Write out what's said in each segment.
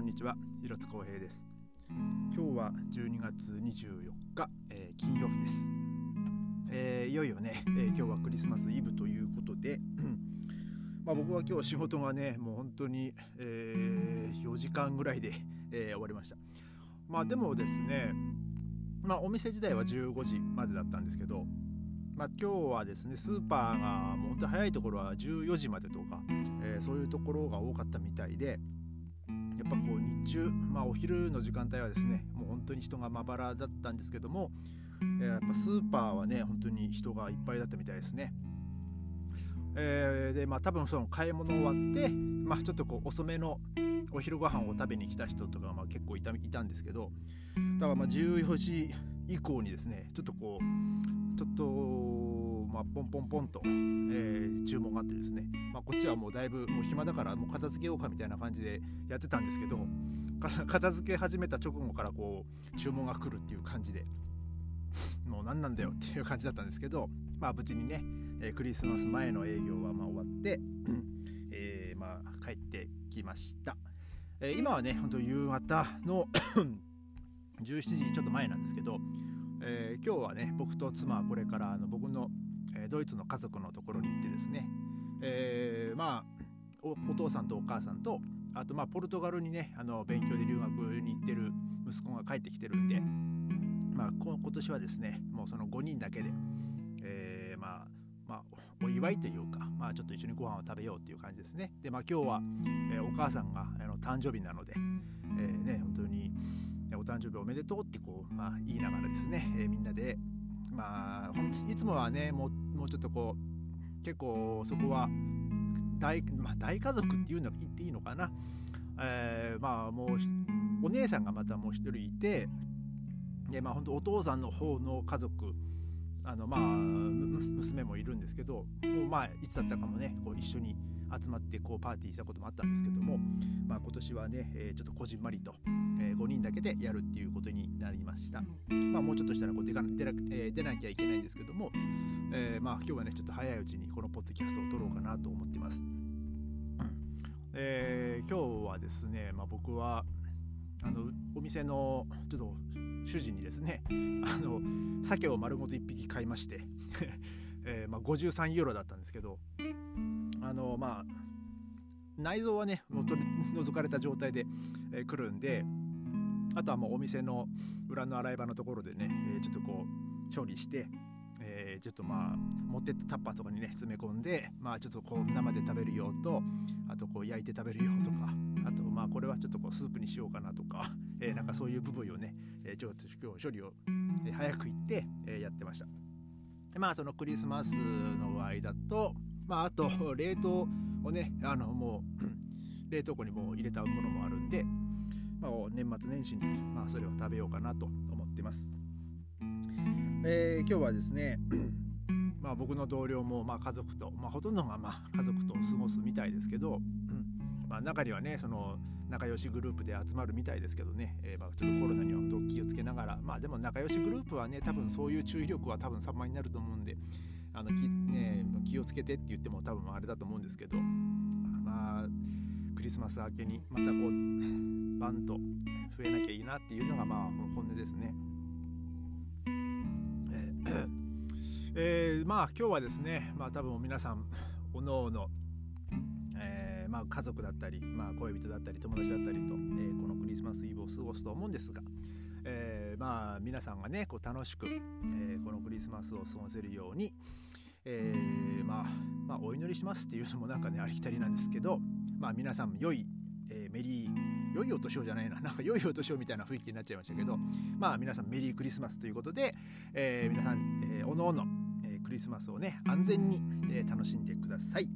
こんにちは、広津光平です。今日は12月24日、えー金曜日です。えーいよいよね、えー今日はクリスマスイブということで、まあ僕は今日仕事がね、もう本当に、え4時間ぐらいで、え終わりました。まあでもですね、まあお店自体は15時までだったんですけど、まあ、今日はですねスーパーがもう本当に早いところは14時までとか、えーそういうところが多かったみたいで中、まあ、お昼の時間帯はですねもう本当に人がまばらだったんですけども、えーやっぱスーパーはね本当に人がいっぱいだったみたいですね。えーでまあ多分その買い物終わって、まあ、ちょっとこう遅めのお昼ご飯を食べに来た人とかがまあ結構いたいたんですけどだからまあ14時以降にですねちょっとこうちょっと、まあ、ポンポンポンと、えー注文があってですね、まあ、こっちはもうだいぶもう暇だからもう片付けようかみたいな感じでやってたんですけど 片付け始めた直後からこう注文が来るっていう感じでもう何なんだよっていう感じだったんですけどまあ無事にね、えクリスマス前の営業はま終わって、えーまあ帰ってきました、えー今はね本当夕方の 17時ちょっと前なんですけど、えー今日はね僕と妻はこれからあの僕の、えドイツの家族のところに行ってですね、えーまあお父さんとお母さんとあとまあポルトガルにねあの勉強で留学に行ってる息子が帰ってきてるんで、まあ、こ今年はですねもうその5人だけで、えーまあまあ、お祝いというか、まあ、ちょっと一緒にご飯を食べようっていう感じですね。で、まあ、今日は、えーお母さんがあの誕生日なので、えーね、本当にえお誕生日おめでとうってこう、まあ、言いながらですね、えーみんなで、まあ、ほんいつもはねもうもうちょっとこう結構そこは大,、まあ、大家族っていうの言っていいのかな、えーまあもうお姉さんがまたもう一人いてでまあ本当お父さんの方の家族あのまあ娘もいるんですけどもうまあいつだったかもねこう一緒に集まってこうパーティーしたこともあったんですけども、まあ、今年はね、えーちょっとこじんまりと、え5人だけでやるっていうことになりました。まあ、もうちょっとしたらこう出か出な,、えー出なきゃいけないんですけども、えーまあ、今日はねちょっと早いうちにこのポッドキャストを撮ろうかなと思ってます。えー今日はですね、まあ、僕はあのお店のちょっと主人にですねあの鮭を丸ごと1匹買いまして、えーまあ、53ユーロだったんですけどあのまあ内臓はねもう取り除かれた状態で、えー来るんであとはもうお店の裏の洗い場のところでね、えーちょっとこう処理して、えーちょっとまあ持ってったタッパーとかにね詰め込んでまあちょっとこう生で食べる用とあとこう焼いて食べる用とかあとまあこれはちょっとこうスープにしようかなとか、えーなんかそういう部分をね、えーちょっと今日処理を、早く行って、えーやってました。でまあそのクリスマスの間とまああと冷凍をねあのもう 冷凍庫にもう入れたものもあるんで、まあ、年末年始に、まあ、それを食べようかなと思ってます、えー今日はですね まあ僕の同僚もまあ家族と、まあ、ほとんどがまあ家族と過ごすみたいですけど、う んまあ、中にはねその仲良しグループで集まるみたいですけどね、えーまあちょっとコロナには本当気をつけながらまあでも仲良しグループはね多分そういう注意力は多分様になると思うんであのき、ね、気をつけてって言っても多分あれだと思うんですけどまあクリスマス明けにまたこうバンと増えなきゃいいなっていうのがまあ本音ですね。えーえまあ今日はですねまあ多分皆さんおのおの、えまあ、家族だったり、まあ、恋人だったり友達だったりと、えーこのクリスマスイブを過ごすと思うんですが、えーまあ皆さんがねこう楽しく、えーこのクリスマスを過ごせるように、えーまあ、まあお祈りしますっていうのもなんかねありきたりなんですけど、まあ、皆さん良い、えーメリー良いお年をじゃないな なんか良いお年をみたいな雰囲気になっちゃいましたけどまあ皆さんメリークリスマスということで、えー皆さん、えーおのおの、えークリスマスをね安全に、えー楽しんでください。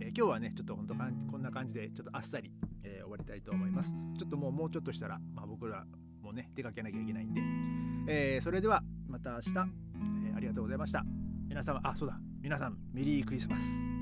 えー今日はねちょっと本当こんな感じでちょっとあっさり、えー終わりたいと思います。ちょっともうもうちょっとしたら、まあ、僕らもね出かけなきゃいけないんで、えーそれではまた明日、えーありがとうございました。皆様あそうだ皆さんメリークリスマス。